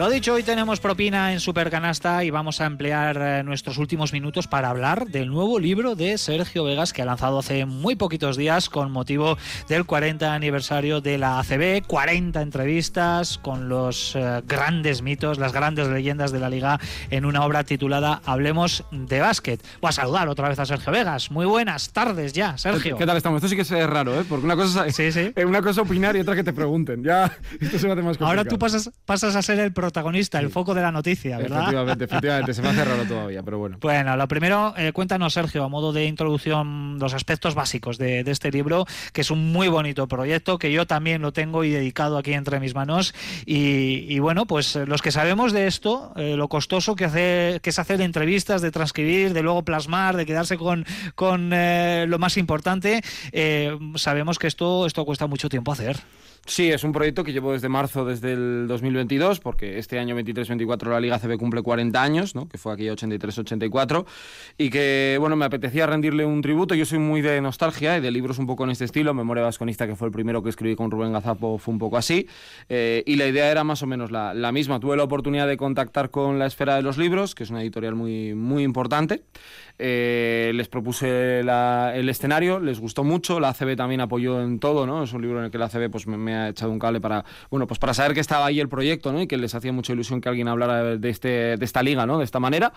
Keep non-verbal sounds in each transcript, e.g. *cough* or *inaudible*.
Lo dicho, hoy tenemos propina en Supercanasta y vamos a emplear eh, nuestros últimos minutos para hablar del nuevo libro de Sergio Vegas que ha lanzado hace muy poquitos días con motivo del 40 aniversario de la ACB, 40 entrevistas con los eh, grandes mitos, las grandes leyendas de la liga en una obra titulada Hablemos de básquet. Voy a saludar otra vez a Sergio Vegas. Muy buenas tardes ya, Sergio. ¿Qué tal estamos? Esto sí que es raro, ¿eh? Porque una cosa es Sí, sí. eh, una cosa opinar y otra que te pregunten. Ya, *laughs* esto se me hace más. Ahora tú pasas, pasas a ser el protagonista, el foco de la noticia, ¿verdad? Efectivamente, efectivamente. Se me hace raro *laughs* todavía, pero bueno. Bueno, lo primero, eh, cuéntanos, Sergio, a modo de introducción, los aspectos básicos de, de este libro, que es un muy bonito proyecto, que yo también lo tengo y dedicado aquí entre mis manos. Y, y bueno, pues eh, los que sabemos de esto, eh, lo costoso que, hace, que es hacer entrevistas, de transcribir, de luego plasmar, de quedarse con, con eh, lo más importante, sabemos que esto, esto cuesta mucho tiempo hacer. Sí, es un proyecto que llevo desde marzo, desde el 2022, porque este año 23-24 la Liga CB cumple 40 años, ¿no? que fue aquí 83-84, y que, bueno, me apetecía rendirle un tributo. Yo soy muy de nostalgia y de libros un poco en este estilo. Memoria Vasconista, que fue el primero que escribí con Rubén Gazapo, fue un poco así. Eh, y la idea era más o menos la, la misma. Tuve la oportunidad de contactar con La Esfera de los Libros, que es una editorial muy, muy importante. Eh, les propuse el escenario, les gustó mucho, la ACB también apoyó en todo, ¿no? Es un libro en el que la ACB pues, me, me ha echado un cable para, bueno, pues para saber que estaba ahí el proyecto, ¿no? Y que les hacía mucha ilusión que alguien hablara de, este, de esta liga, ¿no? De esta manera.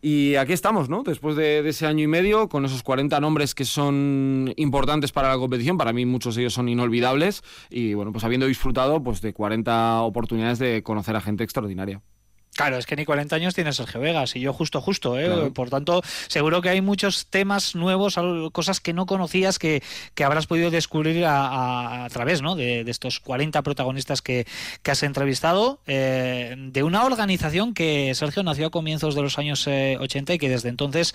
Y aquí estamos, ¿no? Después de, de ese año y medio, con esos 40 nombres que son importantes para la competición, para mí muchos de ellos son inolvidables, y bueno, pues habiendo disfrutado pues, de 40 oportunidades de conocer a gente extraordinaria. Claro, es que ni 40 años tiene Sergio Vegas y yo justo, justo, ¿eh? Claro. Por tanto, seguro que hay muchos temas nuevos, cosas que no conocías que, que habrás podido descubrir a, a- a través ¿no? de, de estos 40 protagonistas que, que has entrevistado, eh, de una organización que Sergio nació a comienzos de los años eh, 80 y que desde entonces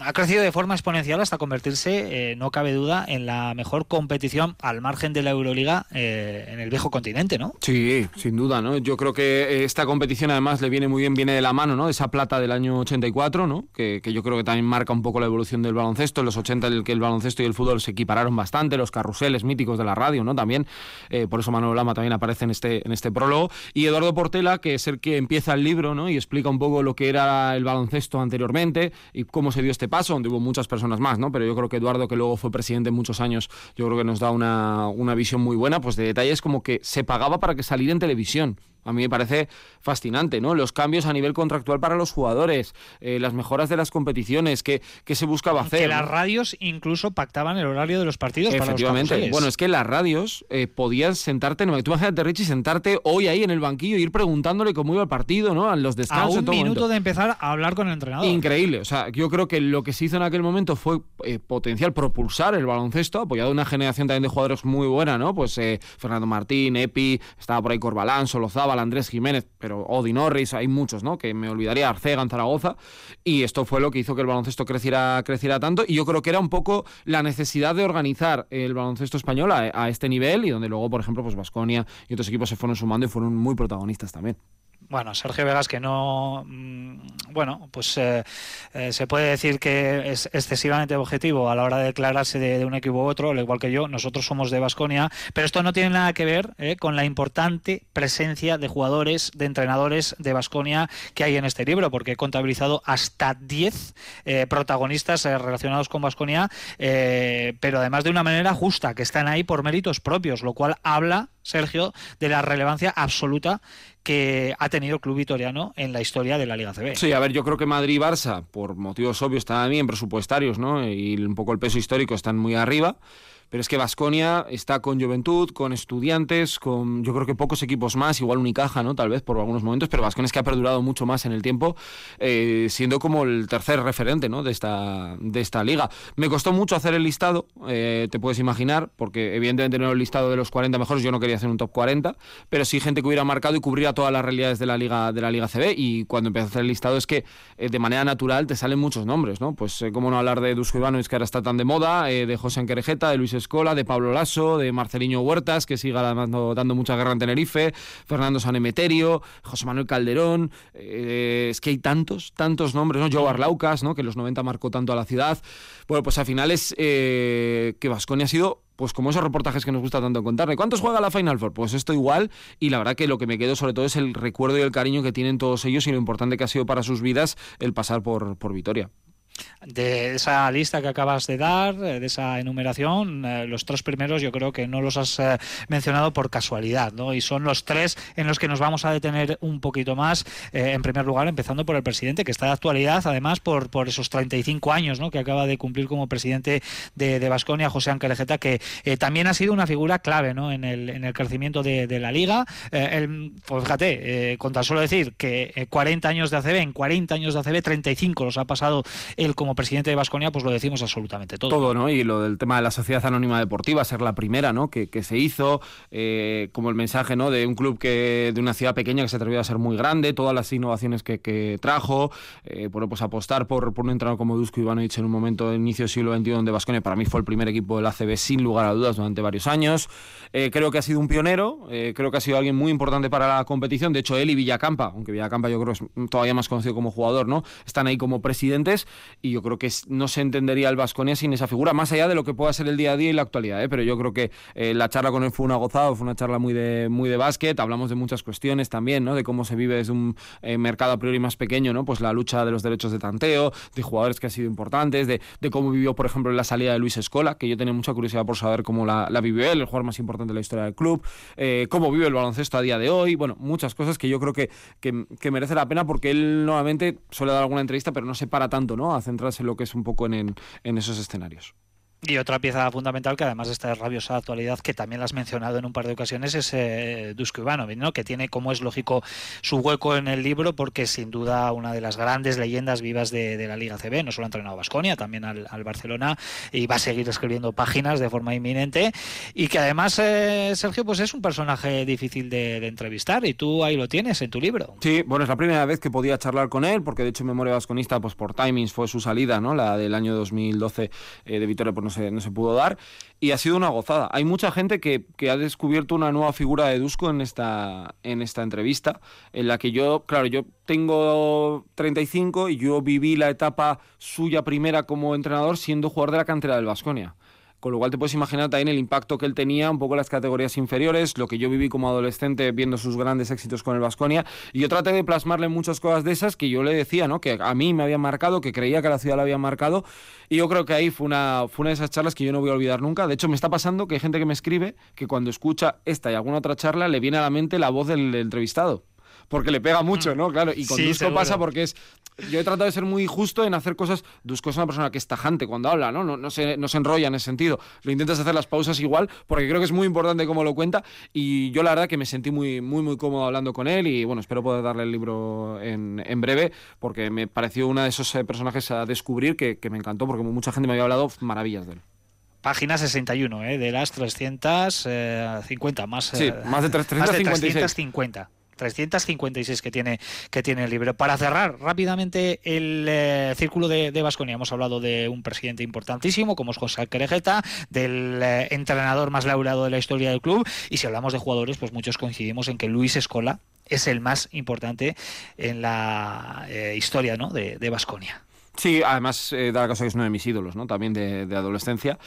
ha crecido de forma exponencial hasta convertirse, eh, no cabe duda, en la mejor competición al margen de la Euroliga eh, en el viejo continente, ¿no? Sí, sin duda, ¿no? Yo creo que eh, esta competición además le viene muy bien, viene de la mano, ¿no? De esa plata del año 84, ¿no? Que, que yo creo que también marca un poco la evolución del baloncesto. En los 80 en el que el baloncesto y el fútbol se equipararon bastante, los carruseles míticos de la radio, ¿no? También, eh, por eso Manuel Lama también aparece en este, en este prólogo. Y Eduardo Portela, que es el que empieza el libro, ¿no? Y explica un poco lo que era el baloncesto anteriormente y cómo se dio este paso, donde hubo muchas personas más, ¿no? Pero yo creo que Eduardo, que luego fue presidente muchos años, yo creo que nos da una, una visión muy buena, pues de detalles como que se pagaba para que saliera en televisión. A mí me parece fascinante, ¿no? Los cambios a nivel contractual para los jugadores, eh, las mejoras de las competiciones, que, que se buscaba hacer. que las radios incluso pactaban el horario de los partidos para los Efectivamente. Bueno, es que las radios eh, podías sentarte, en- tú imagínate, Richie, sentarte hoy ahí en el banquillo e ir preguntándole cómo iba el partido, ¿no? En los a descansos. en un todo minuto momento. de empezar a hablar con el entrenador. Increíble. O sea, yo creo que lo que se hizo en aquel momento fue eh, potencial, propulsar el baloncesto, apoyado en una generación también de jugadores muy buena, ¿no? Pues eh, Fernando Martín, Epi, estaba por ahí Corbalán, Andrés Jiménez, pero Odi Norris, hay muchos, ¿no? Que me olvidaría, Arcega en Zaragoza. Y esto fue lo que hizo que el baloncesto creciera, creciera tanto. Y yo creo que era un poco la necesidad de organizar el baloncesto español a, a este nivel y donde luego, por ejemplo, pues Vasconia y otros equipos se fueron sumando y fueron muy protagonistas también. Bueno, Sergio Vegas que no, mm, bueno, pues eh, eh, se puede decir que es excesivamente objetivo a la hora de declararse de, un equipo u otro, al igual que yo, nosotros somos de Basconia, pero esto no tiene nada que ver eh, con la importante presencia de jugadores, de entrenadores de Basconia que hay en este libro, porque he contabilizado hasta 10 eh, protagonistas relacionados con Basconia, pero además de una manera justa, que están ahí por méritos propios, lo cual habla, Sergio, de la relevancia absoluta que ha tenido el club vitoriano en la historia de la Liga CB. Sí, a ver, yo creo que Madrid y Barça, por motivos obvios, bien presupuestarios, ¿no? Y un poco el peso histórico están muy arriba. Pero es que Vasconia está con Juventud, con Estudiantes, con yo creo que pocos equipos más, igual Unicaja, ¿no? Tal vez por algunos momentos, pero Vasconia es que ha perdurado mucho más en el tiempo, eh, siendo como el tercer referente, ¿no? De esta, de esta liga. Me costó mucho hacer el listado, eh, te puedes imaginar, porque evidentemente no el listado de los 40 mejores, yo no quería hacer un top 40, pero sí gente que hubiera marcado y cubría todas las realidades de la liga de la liga CB y cuando empecé a hacer el listado es que eh, de manera natural te salen muchos nombres, ¿no? Pues eh, cómo no hablar de Dusko Ivanovic que ahora está tan de moda, eh, de José Anquerejeta, de Luis Escola, de Pablo Lasso, de Marceliño Huertas, que sigue dando, dando mucha guerra en Tenerife, Fernando Sanemeterio, José Manuel Calderón, es que hay tantos, tantos nombres, ¿no? Joe Arlaucas, ¿no? Que en los 90 marcó tanto a la ciudad. Bueno, pues al final es que Vasconia ha sido pues como esos reportajes que nos gusta tanto contar. ¿Cuántos juega la Final Four? Pues esto igual, y la verdad que lo que me quedo sobre todo es el recuerdo y el cariño que tienen todos ellos y lo importante que ha sido para sus vidas el pasar por, por Vitoria de esa lista que acabas de dar, eh, de esa enumeración, eh, los tres primeros yo creo que no los has eh, mencionado por casualidad, ¿no? Y son los tres en los que nos vamos a detener un poquito más. en primer lugar, empezando por el presidente, que está de actualidad, además, por, por esos 35 años, ¿no? Que acaba de cumplir como presidente de Vasconia, José Ángel que también ha sido una figura clave, ¿no? En el, en el crecimiento de, la liga. pues fíjate, con tan solo decir que 40 años de ACB, en 40 años de ACB, 35 los ha pasado él como presidente de Vasconia, pues lo decimos absolutamente todo. Todo, ¿no? Y lo del tema de la Sociedad Anónima Deportiva, ser la primera, ¿no? Que, se hizo, eh, como el mensaje, ¿no? De un club que de una ciudad pequeña que se atrevió a ser muy grande, todas las innovaciones que, trajo, eh, bueno, pues apostar por, por un entrenador como Dusko Ivanovic en un momento de inicio del siglo XXI donde Vasconia para mí fue el primer equipo del ACB sin lugar a dudas durante varios años. Eh, creo que ha sido un pionero, creo que ha sido alguien muy importante para la competición. De hecho, él y Villacampa, aunque Villacampa yo creo es todavía más conocido como jugador, ¿no? Están ahí como presidentes y yo creo que no se entendería el Vasconia sin esa figura, más allá de lo que pueda ser el día a día y la actualidad. ¿eh? Pero yo creo que eh, la charla con él fue una gozada, fue una charla muy de, muy de básquet, hablamos de muchas cuestiones también, ¿no? de cómo se vive desde un eh, mercado a priori más pequeño, ¿no? pues la lucha de los derechos de tanteo, de jugadores que han sido importantes, de, cómo vivió, por ejemplo, la salida de Luis Escola, que yo tenía mucha curiosidad por saber cómo la, vivió él, el jugador más importante de la historia del club, cómo vive el baloncesto a día de hoy, bueno, muchas cosas que yo creo que, que, que merece la pena porque él nuevamente suele dar alguna entrevista, pero no se para tanto ¿no? a centrarse en lo que es un poco en, en esos escenarios. Y otra pieza fundamental que además de esta rabiosa actualidad que también la has mencionado en un par de ocasiones es eh, Dusko Ivanovic, ¿no? que tiene como es lógico su hueco en el libro porque sin duda una de las grandes leyendas vivas de, la Liga CB, no solo ha entrenado a Basconia, también al, Barcelona y va a seguir escribiendo páginas de forma inminente y que además eh, Sergio pues es un personaje difícil de, entrevistar y tú ahí lo tienes en tu libro. Sí, bueno, es la primera vez que podía charlar con él porque de hecho Memoria Vasconista pues por timings fue su salida, ¿no? la del año 2012 eh, de Vitoria por no se, no se pudo dar y ha sido una gozada. Hay mucha gente que, que, ha descubierto una nueva figura de Dusko en esta, en esta entrevista, en la que yo, claro, yo tengo 35 y yo viví la etapa suya primera como entrenador siendo jugador de la cantera del Vasconia. Con lo cual te puedes imaginar también el impacto que él tenía, un poco las categorías inferiores, lo que yo viví como adolescente viendo sus grandes éxitos con el Vasconia. Y yo traté de plasmarle muchas cosas de esas que yo le decía, ¿no? Que a mí me habían marcado, que creía que la ciudad la había marcado. Y yo creo que ahí fue una, fue una de esas charlas que yo no voy a olvidar nunca. De hecho, me está pasando que hay gente que me escribe que cuando escucha esta y alguna otra charla le viene a la mente la voz del entrevistado porque le pega mucho, ¿no? Claro, y con Dusko pasa porque es... Yo he tratado de ser muy justo en hacer cosas... Dusko es una persona que es tajante cuando habla, ¿no? No, no, se, no se enrolla en ese sentido. Lo intentas hacer las pausas igual, porque creo que es muy importante cómo lo cuenta, y yo la verdad que me sentí muy, muy, muy cómodo hablando con él, y bueno, espero poder darle el libro en, en breve, porque me pareció uno de esos eh, personajes a descubrir que, que me encantó, porque mucha gente me había hablado maravillas de él página 61, ¿eh? de las 350, eh, más, sí, más de 350. 356 que tiene, que tiene el libro. Para cerrar rápidamente el eh, círculo de Vasconia, hemos hablado de un presidente importantísimo como es José Alquerejeta, del eh, entrenador más laureado de la historia del club, y si hablamos de jugadores, pues muchos coincidimos en que Luis Escola es el más importante en la eh, historia ¿no? de Vasconia. Sí, además da la cosa que es uno de mis ídolos, ¿no? También de, de adolescencia.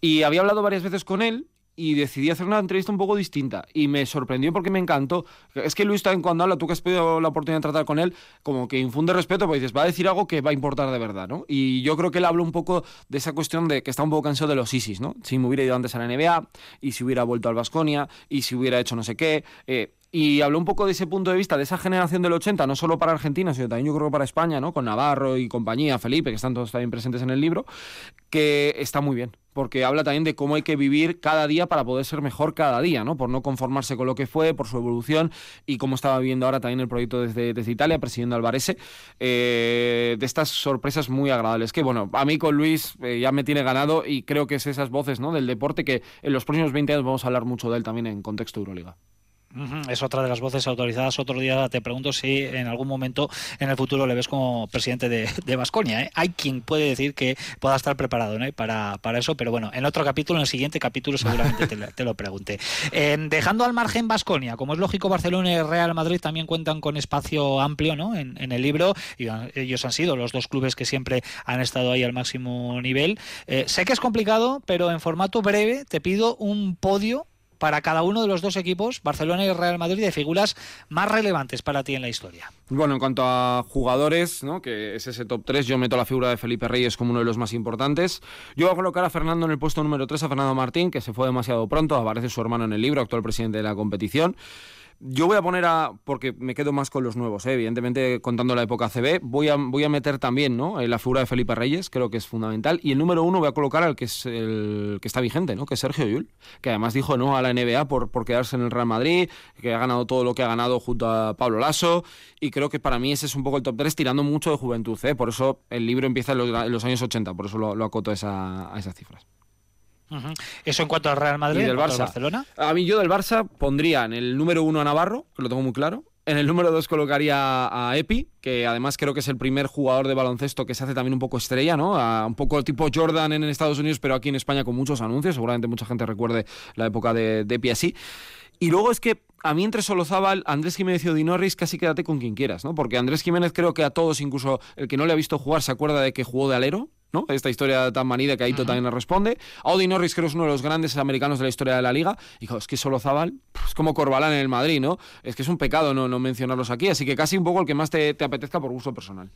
Y había hablado varias veces con él y decidí hacer una entrevista un poco distinta y me sorprendió porque me encantó. Es que Luis también cuando habla, tú que has pedido la oportunidad de tratar con él, como que infunde respeto, porque dices, va a decir algo que va a importar de verdad, ¿no? Y yo creo que él habla un poco de esa cuestión de que está un poco cansado de los ISIS, ¿no? Si me hubiera ido antes a la NBA, y si hubiera vuelto al Vasconia, y si hubiera hecho no sé qué. Eh, y habló un poco de ese punto de vista, de esa generación del 80, no solo para Argentina, sino también yo creo para España, ¿no? Con Navarro y compañía, Felipe, que están todos también presentes en el libro, que está muy bien, porque habla también de cómo hay que vivir cada día para poder ser mejor cada día, ¿no? Por no conformarse con lo que fue, por su evolución y cómo estaba viviendo ahora también el proyecto desde, desde Italia, presidiendo Alvarese, eh, de estas sorpresas muy agradables. Que bueno, a mí con Luis eh, ya me tiene ganado y creo que es esas voces ¿no? del deporte que en los próximos 20 años vamos a hablar mucho de él también en contexto Euroliga. Es otra de las voces autorizadas. Otro día te pregunto si en algún momento en el futuro le ves como presidente de Vasconia. ¿eh? Hay quien puede decir que pueda estar preparado para, para, eso, pero bueno, en otro capítulo, en el siguiente capítulo seguramente te, lo pregunte. dejando al margen Vasconia, como es lógico, Barcelona y Real Madrid también cuentan con espacio amplio ¿no? en, el libro y ellos han sido los dos clubes que siempre han estado ahí al máximo nivel. Eh, sé que es complicado, pero en formato breve te pido un podio para cada uno de los dos equipos, Barcelona y Real Madrid, de figuras más relevantes para ti en la historia? Bueno, en cuanto a jugadores, ¿no? que es ese top 3, yo meto la figura de Felipe Reyes como uno de los más importantes. Yo voy a colocar a Fernando en el puesto número 3, a Fernando Martín, que se fue demasiado pronto, aparece su hermano en el libro, actual presidente de la competición. Yo voy a poner a, porque me quedo más con los nuevos, ¿eh? evidentemente contando la época CB, voy a, voy a meter también ¿no? la figura de Felipe Reyes, creo que es fundamental. Y el número uno voy a colocar al que es el que está vigente, ¿no? que es Sergio Yul, que además dijo no a la NBA por, por quedarse en el Real Madrid, que ha ganado todo lo que ha ganado junto a Pablo Lasso. Y creo que para mí ese es un poco el top 3, tirando mucho de juventud. ¿eh? Por eso el libro empieza en los, años 80, por eso lo, acoto a esas cifras. Eso en cuanto al Real Madrid, y del Barça. Barcelona. A mí yo del Barça pondría en el número uno a Navarro, que lo tengo muy claro. En el número dos colocaría a Epi, que además creo que es el primer jugador de baloncesto que se hace también un poco estrella, ¿no? un poco tipo Jordan en Estados Unidos, pero aquí en España con muchos anuncios. Seguramente mucha gente recuerde la época de, de Epi así. Y luego es que a mí entre Solozábal, Andrés Jiménez y Odinorris casi quédate con quien quieras, ¿no? Porque Andrés Jiménez creo que a todos, incluso el que no le ha visto jugar, se acuerda de que jugó de alero, ¿no? Esta historia tan manida que Aito también responde. Audi Norris creo es uno de los grandes americanos de la historia de la liga. Y es que solo Zabal es como Corbalán en el Madrid, ¿no? Es que es un pecado no, no mencionarlos aquí, así que casi un poco el que más te, te apetezca por gusto personal.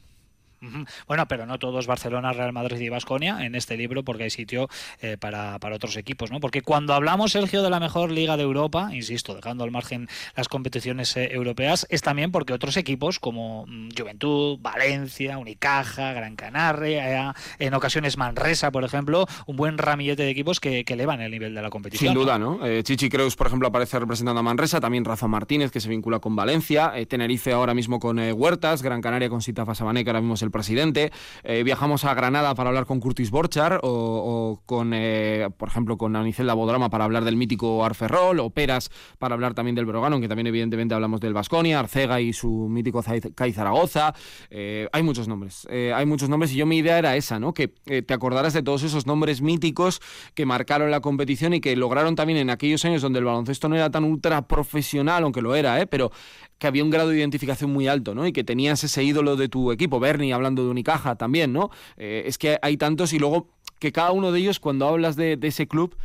Bueno, pero no todos Barcelona, Real Madrid y Vasconia en este libro porque hay sitio eh, para, otros equipos, ¿no? Porque cuando hablamos, Sergio, de la mejor liga de Europa, insisto, dejando al margen las competiciones eh, europeas, es también porque otros equipos como mm, Juventud, Valencia, Unicaja, Gran Canaria, en ocasiones Manresa, por ejemplo, un buen ramillete de equipos que, elevan el nivel de la competición. Sin duda, ¿no? Eh, Chichi Creus, por ejemplo, aparece representando a Manresa, también Rafa Martínez, que se vincula con Valencia, Tenerife ahora mismo con Huertas, Gran Canaria con Sita Fasabané, que ahora mismo es el presidente. Eh, viajamos a Granada para hablar con Curtis Borchar o, con, eh, por ejemplo, con Anicel Bodrama para hablar del mítico Arferrol o Peras para hablar también del Brogano, aunque también evidentemente hablamos del Vasconia, Arcega y su mítico CAI Zaragoza. Eh, hay muchos nombres, hay muchos nombres y yo mi idea era esa, ¿no? Que te acordaras de todos esos nombres míticos que marcaron la competición y que lograron también en aquellos años donde el baloncesto no era tan ultra profesional, aunque lo era, ¿eh? Pero que había un grado de identificación muy alto, ¿no? Y que tenías ese ídolo de tu equipo, Bernie hablando de Unicaja también, ¿no? Eh, es que hay tantos y luego que cada uno de ellos, cuando hablas de, ese club,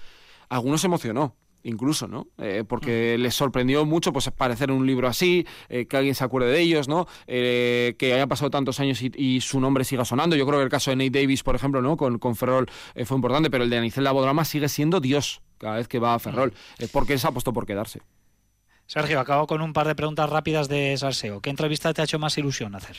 algunos se emocionó incluso, ¿no? Eh, porque les sorprendió mucho pues aparecer en un libro así, eh, que alguien se acuerde de ellos, ¿no? que haya pasado tantos años y, su nombre siga sonando. Yo creo que el caso de Nate Davis, por ejemplo, ¿no? Con, con Ferrol fue importante, pero el de Anicel Labodrama sigue siendo Dios cada vez que va a Ferrol, porque se ha puesto por quedarse. Sergio, acabo con un par de preguntas rápidas de Salseo. ¿Qué entrevista te ha hecho más ilusión hacer?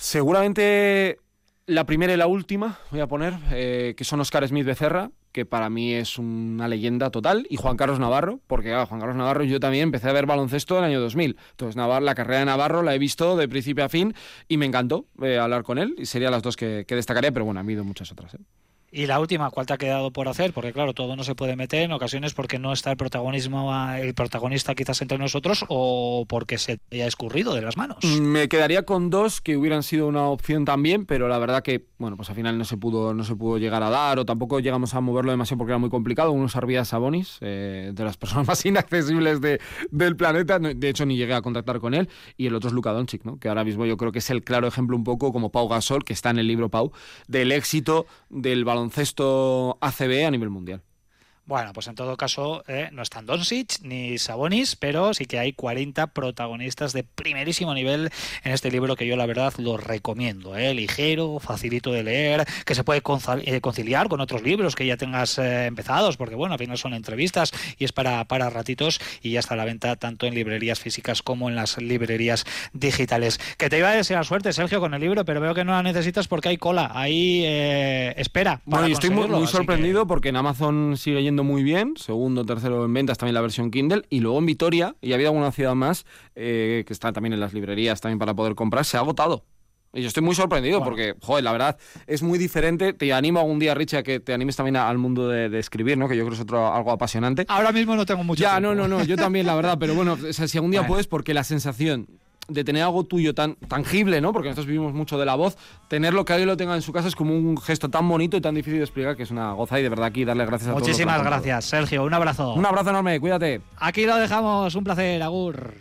Seguramente la primera y la última, voy a poner, eh, que son Oscar Smith Becerra, que para mí es una leyenda total, y Juan Carlos Navarro, porque Juan Carlos Navarro yo también empecé a ver baloncesto en el año 2000. Entonces, Navarro, la carrera de Navarro la he visto de principio a fin y me encantó eh, hablar con él, y serían las dos que, que destacaría, pero bueno, han habido muchas otras. ¿eh? Y la última, ¿cuál te ha quedado por hacer? Porque claro, todo no se puede meter en ocasiones porque no está el protagonismo, el protagonista quizás entre nosotros o porque se haya escurrido de las manos. Mm, me quedaría con dos que hubieran sido una opción también, pero la verdad que, bueno, pues al final no se pudo, no se pudo llegar a dar o tampoco llegamos a moverlo demasiado porque era muy complicado. Uno Arvidas Sabonis, eh, de las *laughs* personas más inaccesibles de, del planeta, de hecho ni llegué a contactar con él, y el otro es Luka Doncic, ¿no? que ahora mismo yo creo que es el claro ejemplo un poco como Pau Gasol, que está en el libro Pau, del éxito del baloncesto baloncesto ACB a nivel mundial. Bueno, pues en todo caso eh, no están Doncic ni Sabonis, pero sí que hay 40 protagonistas de primerísimo nivel en este libro que yo la verdad lo recomiendo. Eh, ligero, facilito de leer, que se puede eh, conciliar con otros libros que ya tengas eh, empezados, porque bueno, al final son entrevistas y es para, para ratitos y ya está a la venta tanto en librerías físicas como en las librerías digitales. Que te iba a desear suerte, Sergio, con el libro, pero veo que no la necesitas porque hay cola, ahí espera. bueno, y estoy muy, muy sorprendido porque en Amazon sigue yendo muy bien, segundo, tercero en ventas también la versión Kindle, y luego en Vitoria, y había alguna ciudad más, eh, que está también en las librerías también para poder comprar, se ha agotado. Y yo estoy muy sorprendido porque, joder, la verdad es muy diferente. Te animo algún día, Richie, a que te animes también al mundo de, escribir, ¿no? Que yo creo que es otro, algo apasionante. Ahora mismo no tengo mucho Ya, no, no, no, yo también, la verdad. Pero bueno, *laughs* si algún día puedes, porque la sensación de tener algo tuyo tan tangible, ¿no? Porque nosotros vivimos mucho de la voz, tener lo que alguien lo tenga en su casa es como un gesto tan bonito y tan difícil de explicar que es una goza y de verdad aquí darle gracias a Muchísimas todos. Muchísimas gracias, Sergio. Un abrazo. Un abrazo enorme, cuídate. Aquí lo dejamos, un placer, Agur.